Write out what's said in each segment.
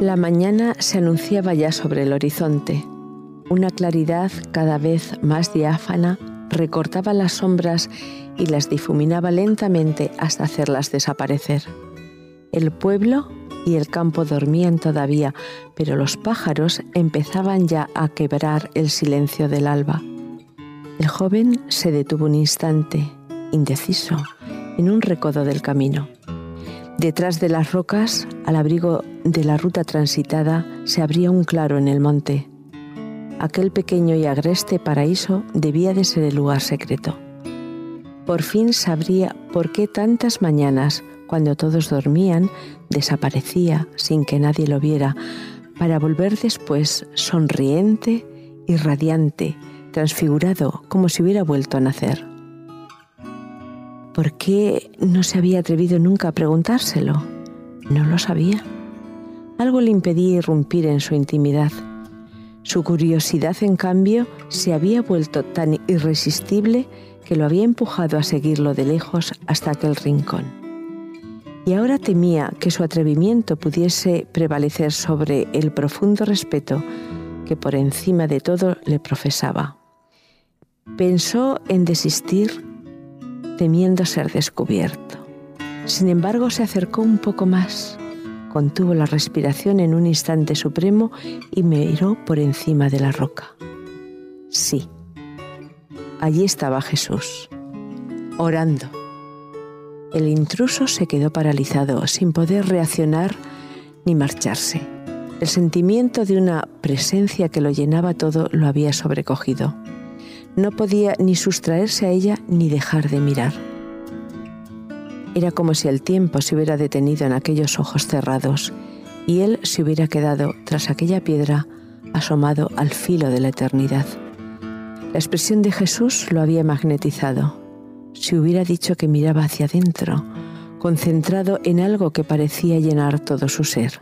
La mañana se anunciaba ya sobre el horizonte. Una claridad cada vez más diáfana recortaba las sombras y las difuminaba lentamente hasta hacerlas desaparecer. El pueblo y el campo dormían todavía, pero los pájaros empezaban ya a quebrar el silencio del alba. El joven se detuvo un instante, indeciso, en un recodo del camino. Detrás de las rocas, al abrigo de la ruta transitada, se abría un claro en el monte. Aquel pequeño y agreste paraíso debía de ser el lugar secreto. Por fin sabría por qué tantas mañanas, cuando todos dormían, desaparecía sin que nadie lo viera, para volver después sonriente y radiante, transfigurado como si hubiera vuelto a nacer. ¿Por qué no se había atrevido nunca a preguntárselo? No lo sabía. Algo le impedía irrumpir en su intimidad. Su curiosidad, en cambio, se había vuelto tan irresistible que lo había empujado a seguirlo de lejos hasta aquel rincón. Y ahora temía que su atrevimiento pudiese prevalecer sobre el profundo respeto que por encima de todo le profesaba. Pensó en desistir temiendo ser descubierto. Sin embargo, se acercó un poco más, contuvo la respiración en un instante supremo y miró por encima de la roca. Sí, allí estaba Jesús, orando. El intruso se quedó paralizado, sin poder reaccionar ni marcharse. El sentimiento de una presencia que lo llenaba todo lo había sobrecogido. No podía ni sustraerse a ella ni dejar de mirar. Era como si el tiempo se hubiera detenido en aquellos ojos cerrados y él se hubiera quedado tras aquella piedra asomado al filo de la eternidad. La expresión de Jesús lo había magnetizado. Si hubiera dicho que miraba hacia adentro, concentrado en algo que parecía llenar todo su ser.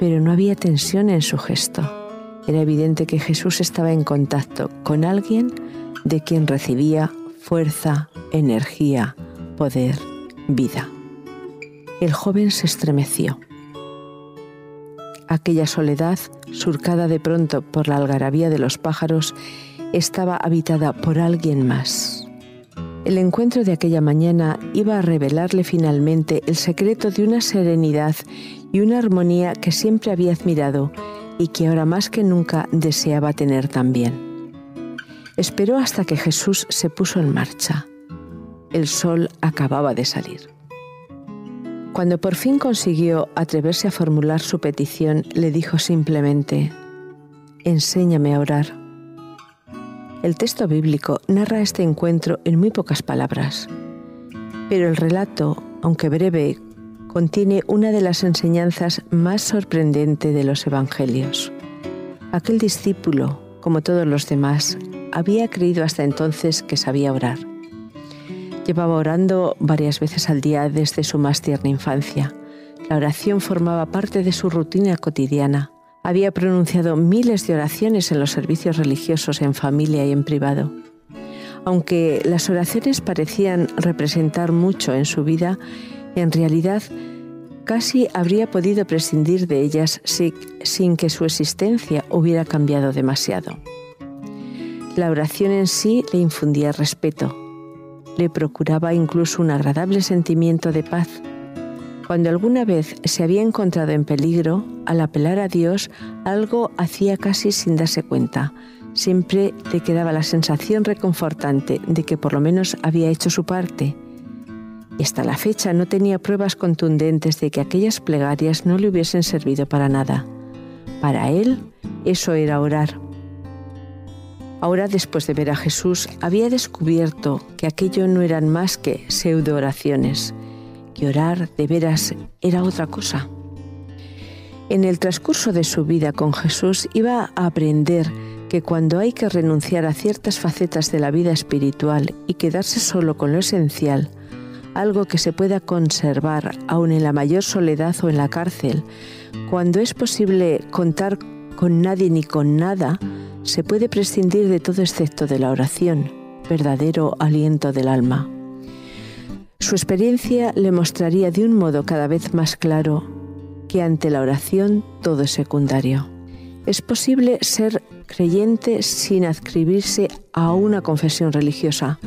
Pero no había tensión en su gesto era evidente que Jesús estaba en contacto con alguien de quien recibía fuerza, energía, poder, vida. El joven se estremeció. Aquella soledad, surcada de pronto por la algarabía de los pájaros, estaba habitada por alguien más. El encuentro de aquella mañana iba a revelarle finalmente el secreto de una serenidad y una armonía que siempre había admirado y que ahora más que nunca deseaba tener también. Esperó hasta que Jesús se puso en marcha. El sol acababa de salir. Cuando por fin consiguió atreverse a formular su petición, le dijo simplemente, Enséñame a orar. El texto bíblico narra este encuentro en muy pocas palabras, pero el relato, aunque breve, contiene una de las enseñanzas más sorprendentes de los Evangelios. Aquel discípulo, como todos los demás, había creído hasta entonces que sabía orar. Llevaba orando varias veces al día desde su más tierna infancia. La oración formaba parte de su rutina cotidiana. Había pronunciado miles de oraciones en los servicios religiosos en familia y en privado. Aunque las oraciones parecían representar mucho en su vida, en realidad, casi habría podido prescindir de ellas sin que su existencia hubiera cambiado demasiado. La oración en sí le infundía respeto, le procuraba incluso un agradable sentimiento de paz. Cuando alguna vez se había encontrado en peligro, al apelar a Dios, algo hacía casi sin darse cuenta. Siempre le quedaba la sensación reconfortante de que por lo menos había hecho su parte hasta la fecha no tenía pruebas contundentes de que aquellas plegarias no le hubiesen servido para nada. Para él, eso era orar. Ahora, después de ver a Jesús, había descubierto que aquello no eran más que pseudo oraciones, que orar de veras era otra cosa. En el transcurso de su vida con Jesús iba a aprender que cuando hay que renunciar a ciertas facetas de la vida espiritual y quedarse solo con lo esencial, algo que se pueda conservar aun en la mayor soledad o en la cárcel. Cuando es posible contar con nadie ni con nada, se puede prescindir de todo excepto de la oración, verdadero aliento del alma. Su experiencia le mostraría de un modo cada vez más claro que ante la oración todo es secundario. Es posible ser creyente sin adscribirse a una confesión religiosa.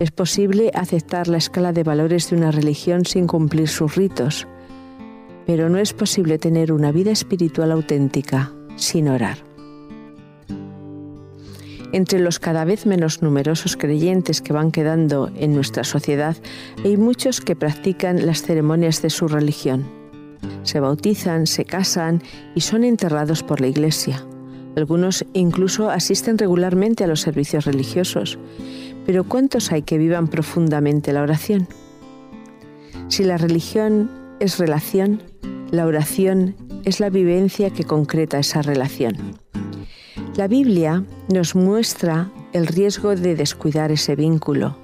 Es posible aceptar la escala de valores de una religión sin cumplir sus ritos. Pero no es posible tener una vida espiritual auténtica sin orar. Entre los cada vez menos numerosos creyentes que van quedando en nuestra sociedad, hay muchos que practican las ceremonias de su religión. Se bautizan, se casan y son enterrados por la Iglesia. Algunos incluso asisten regularmente a los servicios religiosos. Pero ¿cuántos hay que vivan profundamente la oración? Si la religión es relación, la oración es la vivencia que concreta esa relación. La Biblia nos muestra el riesgo de descuidar ese vínculo.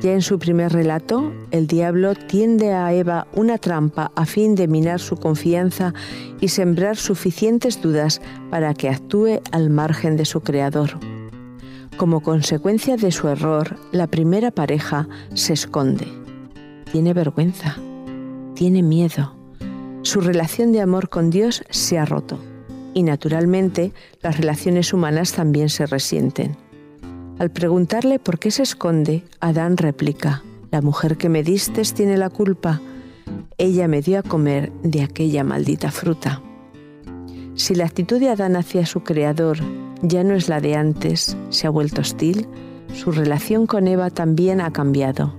Ya en su primer relato, el diablo tiende a Eva una trampa a fin de minar su confianza y sembrar suficientes dudas para que actúe al margen de su creador. Como consecuencia de su error, la primera pareja se esconde. Tiene vergüenza, tiene miedo. Su relación de amor con Dios se ha roto y naturalmente las relaciones humanas también se resienten. Al preguntarle por qué se esconde, Adán replica, la mujer que me distes tiene la culpa, ella me dio a comer de aquella maldita fruta. Si la actitud de Adán hacia su creador ya no es la de antes, se ha vuelto hostil, su relación con Eva también ha cambiado.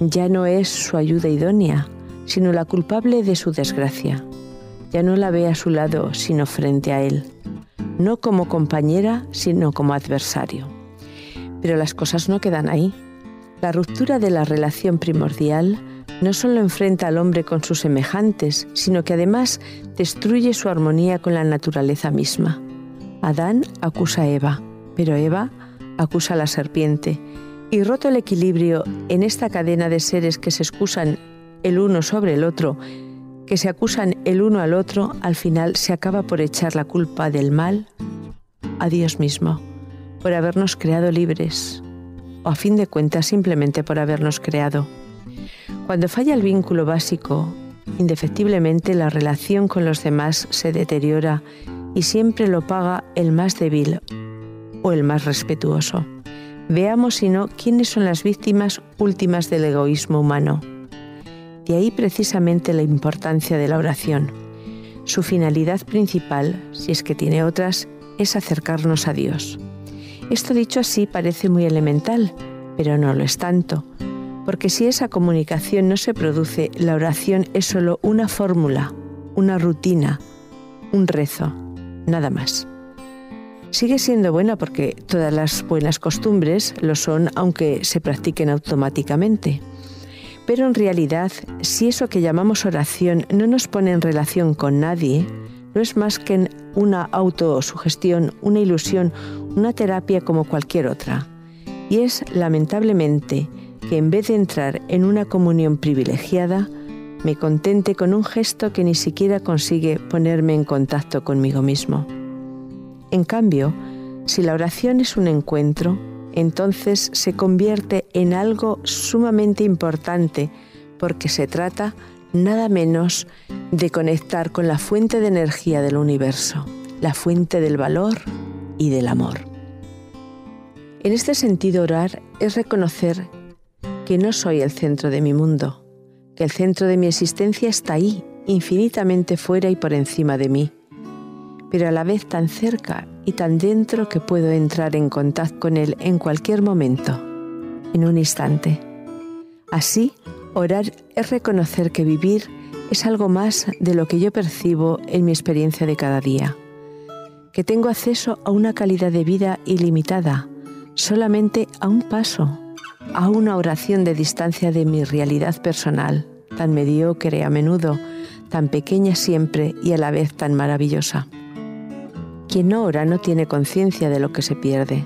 Ya no es su ayuda idónea, sino la culpable de su desgracia ya no la ve a su lado, sino frente a él, no como compañera, sino como adversario. Pero las cosas no quedan ahí. La ruptura de la relación primordial no solo enfrenta al hombre con sus semejantes, sino que además destruye su armonía con la naturaleza misma. Adán acusa a Eva, pero Eva acusa a la serpiente, y roto el equilibrio en esta cadena de seres que se excusan el uno sobre el otro, que se acusan el uno al otro, al final se acaba por echar la culpa del mal a Dios mismo, por habernos creado libres, o a fin de cuentas simplemente por habernos creado. Cuando falla el vínculo básico, indefectiblemente la relación con los demás se deteriora y siempre lo paga el más débil o el más respetuoso. Veamos, si no, quiénes son las víctimas últimas del egoísmo humano de ahí precisamente la importancia de la oración. Su finalidad principal, si es que tiene otras, es acercarnos a Dios. Esto dicho así parece muy elemental, pero no lo es tanto, porque si esa comunicación no se produce, la oración es solo una fórmula, una rutina, un rezo, nada más. Sigue siendo buena porque todas las buenas costumbres lo son aunque se practiquen automáticamente. Pero en realidad, si eso que llamamos oración no nos pone en relación con nadie, no es más que una autosugestión, una ilusión, una terapia como cualquier otra. Y es, lamentablemente, que en vez de entrar en una comunión privilegiada, me contente con un gesto que ni siquiera consigue ponerme en contacto conmigo mismo. En cambio, si la oración es un encuentro, entonces se convierte en algo sumamente importante porque se trata nada menos de conectar con la fuente de energía del universo, la fuente del valor y del amor. En este sentido, orar es reconocer que no soy el centro de mi mundo, que el centro de mi existencia está ahí, infinitamente fuera y por encima de mí pero a la vez tan cerca y tan dentro que puedo entrar en contacto con Él en cualquier momento, en un instante. Así, orar es reconocer que vivir es algo más de lo que yo percibo en mi experiencia de cada día, que tengo acceso a una calidad de vida ilimitada, solamente a un paso, a una oración de distancia de mi realidad personal, tan mediocre a menudo, tan pequeña siempre y a la vez tan maravillosa. Quien no ora no tiene conciencia de lo que se pierde.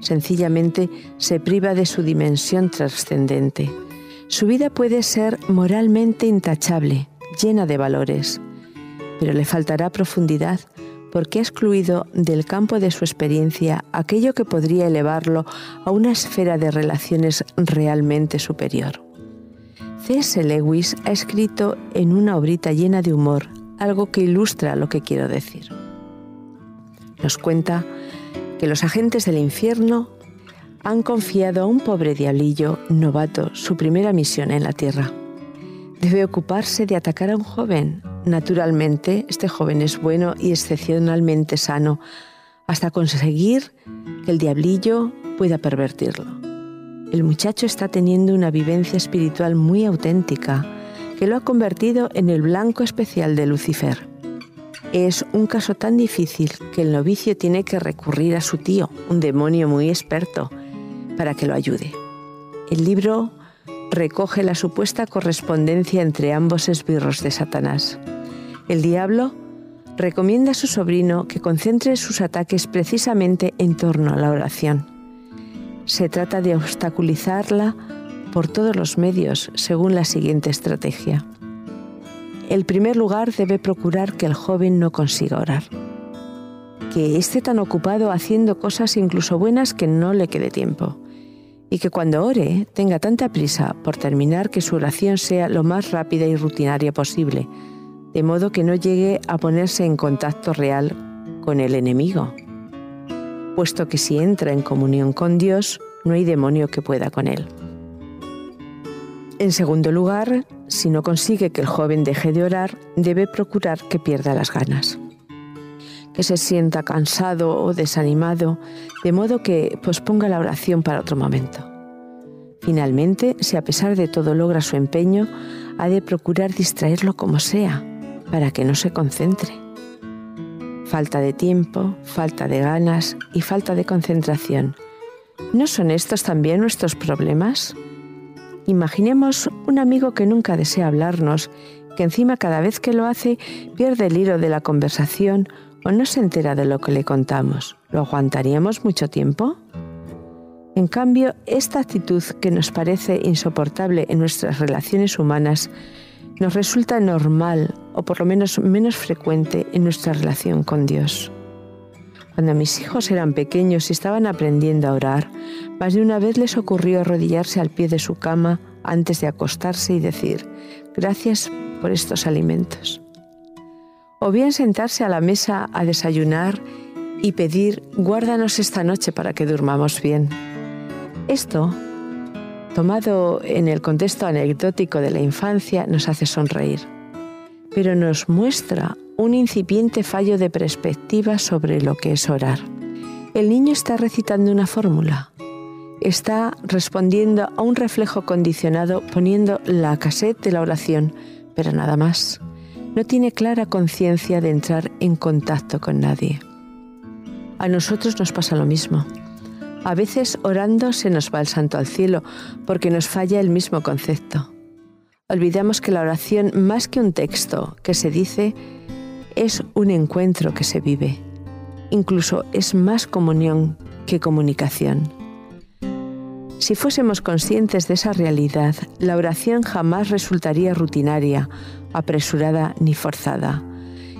Sencillamente se priva de su dimensión trascendente. Su vida puede ser moralmente intachable, llena de valores, pero le faltará profundidad porque ha excluido del campo de su experiencia aquello que podría elevarlo a una esfera de relaciones realmente superior. C.S. Lewis ha escrito en una obrita llena de humor algo que ilustra lo que quiero decir. Nos cuenta que los agentes del infierno han confiado a un pobre diablillo novato su primera misión en la tierra. Debe ocuparse de atacar a un joven. Naturalmente, este joven es bueno y excepcionalmente sano, hasta conseguir que el diablillo pueda pervertirlo. El muchacho está teniendo una vivencia espiritual muy auténtica que lo ha convertido en el blanco especial de Lucifer. Es un caso tan difícil que el novicio tiene que recurrir a su tío, un demonio muy experto, para que lo ayude. El libro recoge la supuesta correspondencia entre ambos esbirros de Satanás. El diablo recomienda a su sobrino que concentre sus ataques precisamente en torno a la oración. Se trata de obstaculizarla por todos los medios según la siguiente estrategia. El primer lugar debe procurar que el joven no consiga orar, que esté tan ocupado haciendo cosas incluso buenas que no le quede tiempo y que cuando ore tenga tanta prisa por terminar que su oración sea lo más rápida y rutinaria posible, de modo que no llegue a ponerse en contacto real con el enemigo, puesto que si entra en comunión con Dios, no hay demonio que pueda con él. En segundo lugar, si no consigue que el joven deje de orar, debe procurar que pierda las ganas, que se sienta cansado o desanimado, de modo que posponga la oración para otro momento. Finalmente, si a pesar de todo logra su empeño, ha de procurar distraerlo como sea, para que no se concentre. Falta de tiempo, falta de ganas y falta de concentración. ¿No son estos también nuestros problemas? Imaginemos un amigo que nunca desea hablarnos, que encima cada vez que lo hace pierde el hilo de la conversación o no se entera de lo que le contamos. ¿Lo aguantaríamos mucho tiempo? En cambio, esta actitud que nos parece insoportable en nuestras relaciones humanas nos resulta normal o por lo menos menos frecuente en nuestra relación con Dios. Cuando mis hijos eran pequeños y estaban aprendiendo a orar, más de una vez les ocurrió arrodillarse al pie de su cama antes de acostarse y decir, gracias por estos alimentos. O bien sentarse a la mesa a desayunar y pedir, guárdanos esta noche para que durmamos bien. Esto tomado en el contexto anecdótico de la infancia, nos hace sonreír, pero nos muestra un incipiente fallo de perspectiva sobre lo que es orar. El niño está recitando una fórmula, está respondiendo a un reflejo condicionado poniendo la cassette de la oración, pero nada más. No tiene clara conciencia de entrar en contacto con nadie. A nosotros nos pasa lo mismo. A veces orando se nos va el santo al cielo porque nos falla el mismo concepto. Olvidamos que la oración, más que un texto que se dice, es un encuentro que se vive. Incluso es más comunión que comunicación. Si fuésemos conscientes de esa realidad, la oración jamás resultaría rutinaria, apresurada ni forzada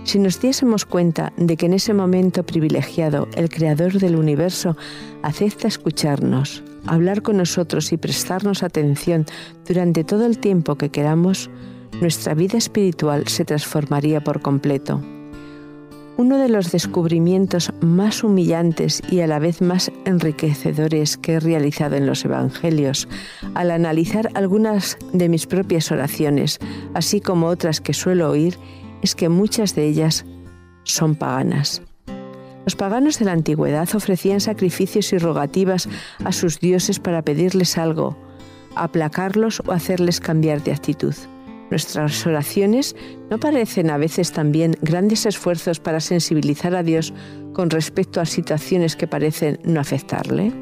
si nos diésemos cuenta de que en ese momento privilegiado el Creador del universo acepta escucharnos, hablar con nosotros y prestarnos atención durante todo el tiempo que queramos, nuestra vida espiritual se transformaría por completo. Uno de los descubrimientos más humillantes y a la vez más enriquecedores que he realizado en los Evangelios, al analizar algunas de mis propias oraciones, así como otras que suelo oír, es que muchas de ellas son paganas. Los paganos de la antigüedad ofrecían sacrificios y rogativas a sus dioses para pedirles algo, aplacarlos o hacerles cambiar de actitud. Nuestras oraciones no parecen a veces también grandes esfuerzos para sensibilizar a Dios con respecto a situaciones que parecen no afectarle.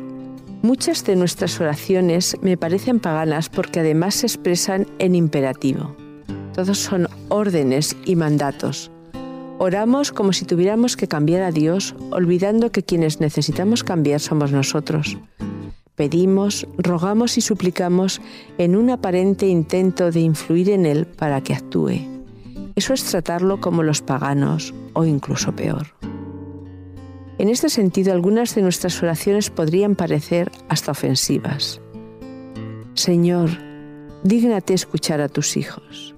Muchas de nuestras oraciones me parecen paganas porque además se expresan en imperativo. Todos son órdenes y mandatos. Oramos como si tuviéramos que cambiar a Dios, olvidando que quienes necesitamos cambiar somos nosotros. Pedimos, rogamos y suplicamos en un aparente intento de influir en Él para que actúe. Eso es tratarlo como los paganos o incluso peor. En este sentido, algunas de nuestras oraciones podrían parecer hasta ofensivas. Señor, dígnate escuchar a tus hijos.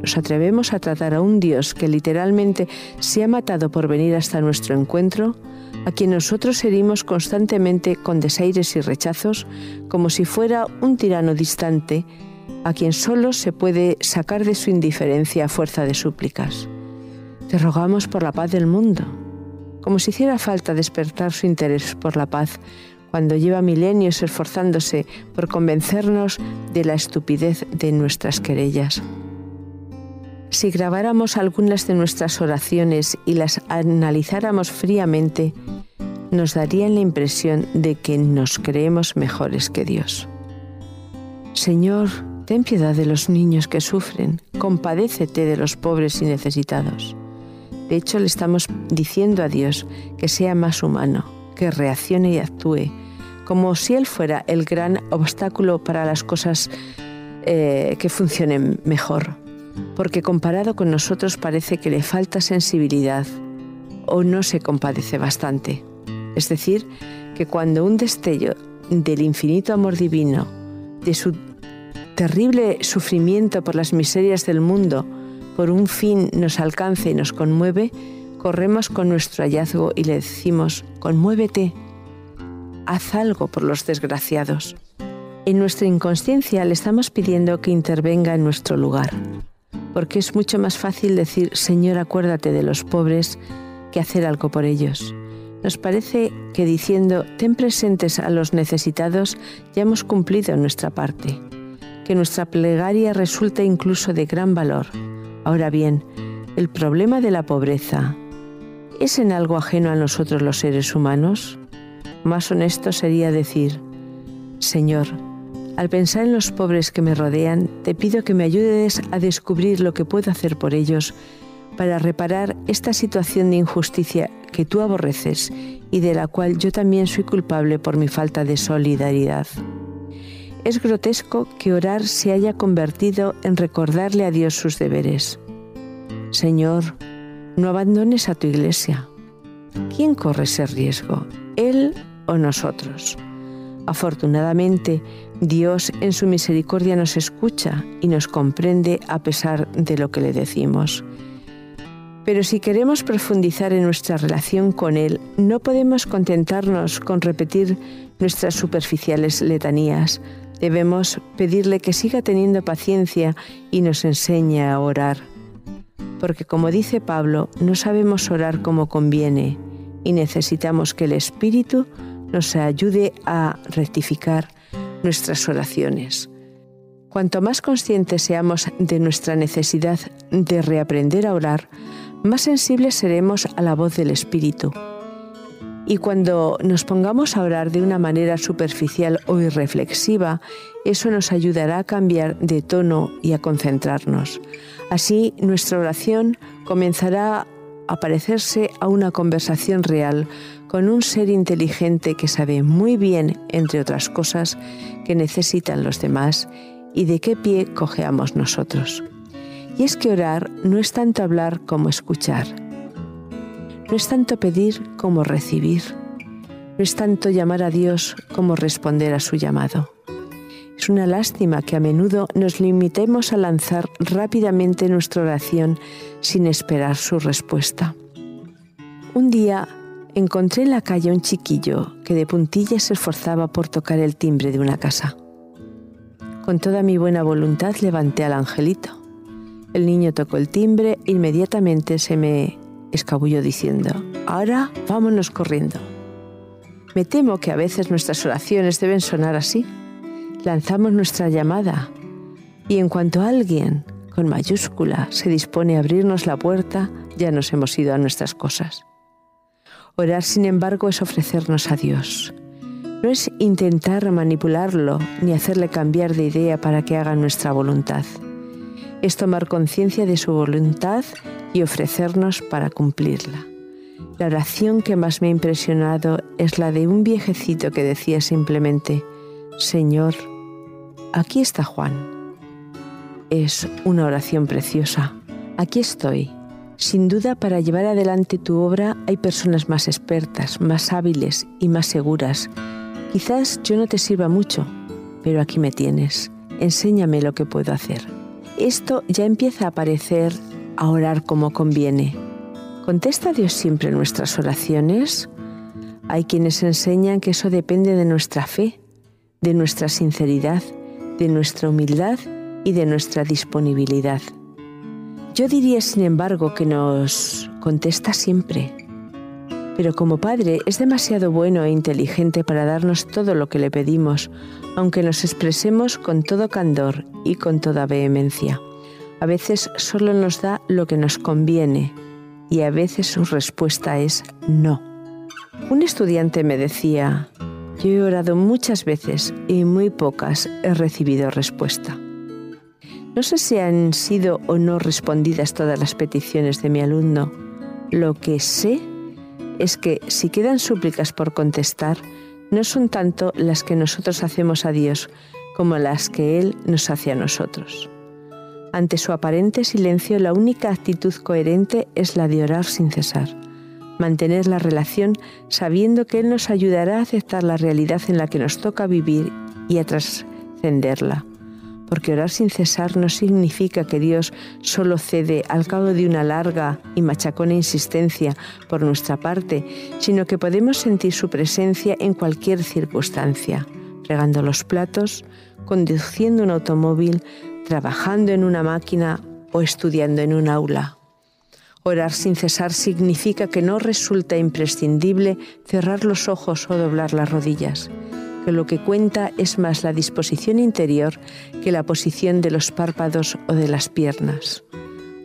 Nos atrevemos a tratar a un Dios que literalmente se ha matado por venir hasta nuestro encuentro, a quien nosotros herimos constantemente con desaires y rechazos, como si fuera un tirano distante, a quien solo se puede sacar de su indiferencia a fuerza de súplicas. Te rogamos por la paz del mundo, como si hiciera falta despertar su interés por la paz cuando lleva milenios esforzándose por convencernos de la estupidez de nuestras querellas. Si grabáramos algunas de nuestras oraciones y las analizáramos fríamente, nos darían la impresión de que nos creemos mejores que Dios. Señor, ten piedad de los niños que sufren, compadécete de los pobres y necesitados. De hecho, le estamos diciendo a Dios que sea más humano, que reaccione y actúe, como si Él fuera el gran obstáculo para las cosas eh, que funcionen mejor porque comparado con nosotros parece que le falta sensibilidad o no se compadece bastante. Es decir, que cuando un destello del infinito amor divino, de su terrible sufrimiento por las miserias del mundo, por un fin nos alcanza y nos conmueve, corremos con nuestro hallazgo y le decimos, conmuévete, haz algo por los desgraciados. En nuestra inconsciencia le estamos pidiendo que intervenga en nuestro lugar porque es mucho más fácil decir, Señor, acuérdate de los pobres, que hacer algo por ellos. Nos parece que diciendo, ten presentes a los necesitados, ya hemos cumplido nuestra parte, que nuestra plegaria resulta incluso de gran valor. Ahora bien, el problema de la pobreza, ¿es en algo ajeno a nosotros los seres humanos? Más honesto sería decir, Señor, al pensar en los pobres que me rodean, te pido que me ayudes a descubrir lo que puedo hacer por ellos para reparar esta situación de injusticia que tú aborreces y de la cual yo también soy culpable por mi falta de solidaridad. Es grotesco que orar se haya convertido en recordarle a Dios sus deberes. Señor, no abandones a tu iglesia. ¿Quién corre ese riesgo? ¿Él o nosotros? Afortunadamente, Dios en su misericordia nos escucha y nos comprende a pesar de lo que le decimos. Pero si queremos profundizar en nuestra relación con Él, no podemos contentarnos con repetir nuestras superficiales letanías. Debemos pedirle que siga teniendo paciencia y nos enseñe a orar. Porque como dice Pablo, no sabemos orar como conviene y necesitamos que el Espíritu nos ayude a rectificar nuestras oraciones. Cuanto más conscientes seamos de nuestra necesidad de reaprender a orar, más sensibles seremos a la voz del Espíritu. Y cuando nos pongamos a orar de una manera superficial o irreflexiva, eso nos ayudará a cambiar de tono y a concentrarnos. Así nuestra oración comenzará a parecerse a una conversación real con un ser inteligente que sabe muy bien, entre otras cosas, que necesitan los demás y de qué pie cojeamos nosotros. Y es que orar no es tanto hablar como escuchar. No es tanto pedir como recibir. No es tanto llamar a Dios como responder a su llamado. Es una lástima que a menudo nos limitemos a lanzar rápidamente nuestra oración sin esperar su respuesta. Un día encontré en la calle un chiquillo que de puntillas se esforzaba por tocar el timbre de una casa. Con toda mi buena voluntad levanté al angelito. El niño tocó el timbre e inmediatamente se me escabulló diciendo, ahora vámonos corriendo. Me temo que a veces nuestras oraciones deben sonar así. Lanzamos nuestra llamada y en cuanto alguien con mayúscula se dispone a abrirnos la puerta, ya nos hemos ido a nuestras cosas. Orar, sin embargo, es ofrecernos a Dios. No es intentar manipularlo ni hacerle cambiar de idea para que haga nuestra voluntad. Es tomar conciencia de su voluntad y ofrecernos para cumplirla. La oración que más me ha impresionado es la de un viejecito que decía simplemente, Señor, aquí está Juan. Es una oración preciosa. Aquí estoy. Sin duda, para llevar adelante tu obra hay personas más expertas, más hábiles y más seguras. Quizás yo no te sirva mucho, pero aquí me tienes. enséñame lo que puedo hacer. Esto ya empieza a parecer a orar como conviene. ¿Contesta Dios siempre nuestras oraciones? Hay quienes enseñan que eso depende de nuestra fe, de nuestra sinceridad, de nuestra humildad y de nuestra disponibilidad. Yo diría, sin embargo, que nos contesta siempre. Pero como Padre es demasiado bueno e inteligente para darnos todo lo que le pedimos, aunque nos expresemos con todo candor y con toda vehemencia. A veces solo nos da lo que nos conviene y a veces su respuesta es no. Un estudiante me decía, yo he orado muchas veces y muy pocas he recibido respuesta. No sé si han sido o no respondidas todas las peticiones de mi alumno. Lo que sé es que si quedan súplicas por contestar, no son tanto las que nosotros hacemos a Dios como las que Él nos hace a nosotros. Ante su aparente silencio, la única actitud coherente es la de orar sin cesar, mantener la relación sabiendo que Él nos ayudará a aceptar la realidad en la que nos toca vivir y a trascenderla porque orar sin cesar no significa que Dios solo cede al cabo de una larga y machacona insistencia por nuestra parte, sino que podemos sentir su presencia en cualquier circunstancia, regando los platos, conduciendo un automóvil, trabajando en una máquina o estudiando en un aula. Orar sin cesar significa que no resulta imprescindible cerrar los ojos o doblar las rodillas que lo que cuenta es más la disposición interior que la posición de los párpados o de las piernas.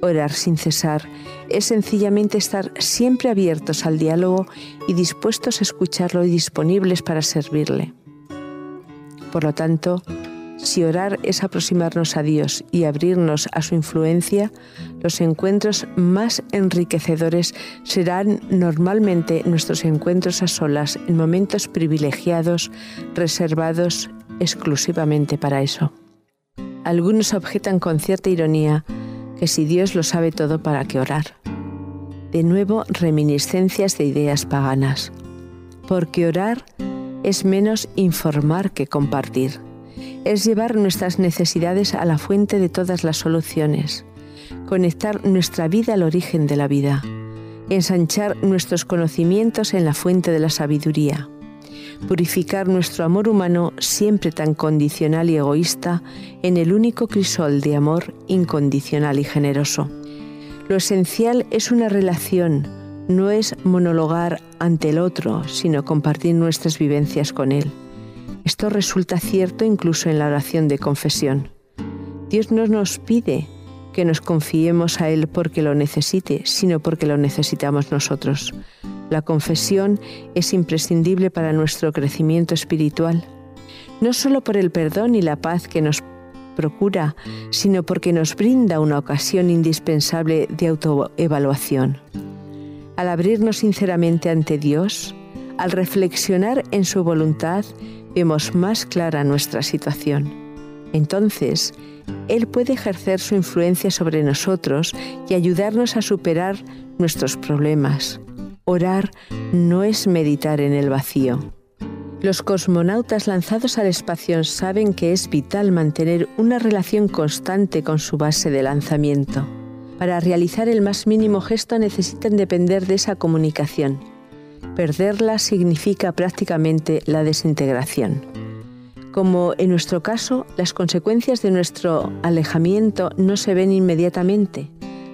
Orar sin cesar es sencillamente estar siempre abiertos al diálogo y dispuestos a escucharlo y disponibles para servirle. Por lo tanto, si orar es aproximarnos a Dios y abrirnos a su influencia, los encuentros más enriquecedores serán normalmente nuestros encuentros a solas en momentos privilegiados, reservados exclusivamente para eso. Algunos objetan con cierta ironía que si Dios lo sabe todo, ¿para qué orar? De nuevo, reminiscencias de ideas paganas. Porque orar es menos informar que compartir es llevar nuestras necesidades a la fuente de todas las soluciones, conectar nuestra vida al origen de la vida, ensanchar nuestros conocimientos en la fuente de la sabiduría, purificar nuestro amor humano siempre tan condicional y egoísta en el único crisol de amor incondicional y generoso. Lo esencial es una relación, no es monologar ante el otro, sino compartir nuestras vivencias con él. Esto resulta cierto incluso en la oración de confesión. Dios no nos pide que nos confiemos a Él porque lo necesite, sino porque lo necesitamos nosotros. La confesión es imprescindible para nuestro crecimiento espiritual, no solo por el perdón y la paz que nos procura, sino porque nos brinda una ocasión indispensable de autoevaluación. Al abrirnos sinceramente ante Dios, al reflexionar en su voluntad, vemos más clara nuestra situación. Entonces, Él puede ejercer su influencia sobre nosotros y ayudarnos a superar nuestros problemas. Orar no es meditar en el vacío. Los cosmonautas lanzados al espacio saben que es vital mantener una relación constante con su base de lanzamiento. Para realizar el más mínimo gesto necesitan depender de esa comunicación Perderla significa prácticamente la desintegración. Como en nuestro caso, las consecuencias de nuestro alejamiento no se ven inmediatamente.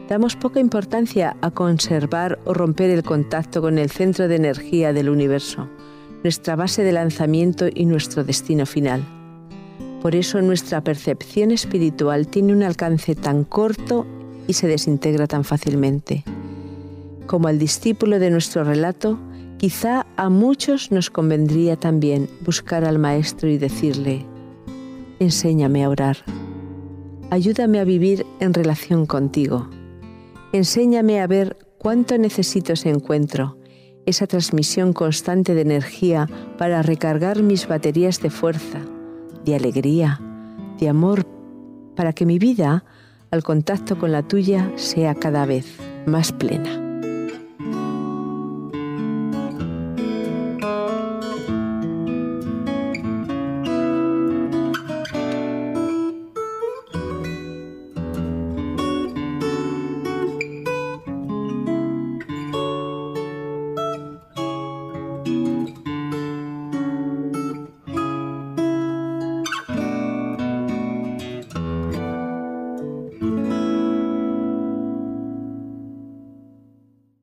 Damos poca importancia a conservar o romper el contacto con el centro de energía del universo, nuestra base de lanzamiento y nuestro destino final. Por eso nuestra percepción espiritual tiene un alcance tan corto y se desintegra tan fácilmente. Como el discípulo de nuestro relato, Quizá a muchos nos convendría también buscar al Maestro y decirle, enséñame a orar, ayúdame a vivir en relación contigo, enséñame a ver cuánto necesito ese encuentro, esa transmisión constante de energía para recargar mis baterías de fuerza, de alegría, de amor, para que mi vida, al contacto con la tuya, sea cada vez más plena.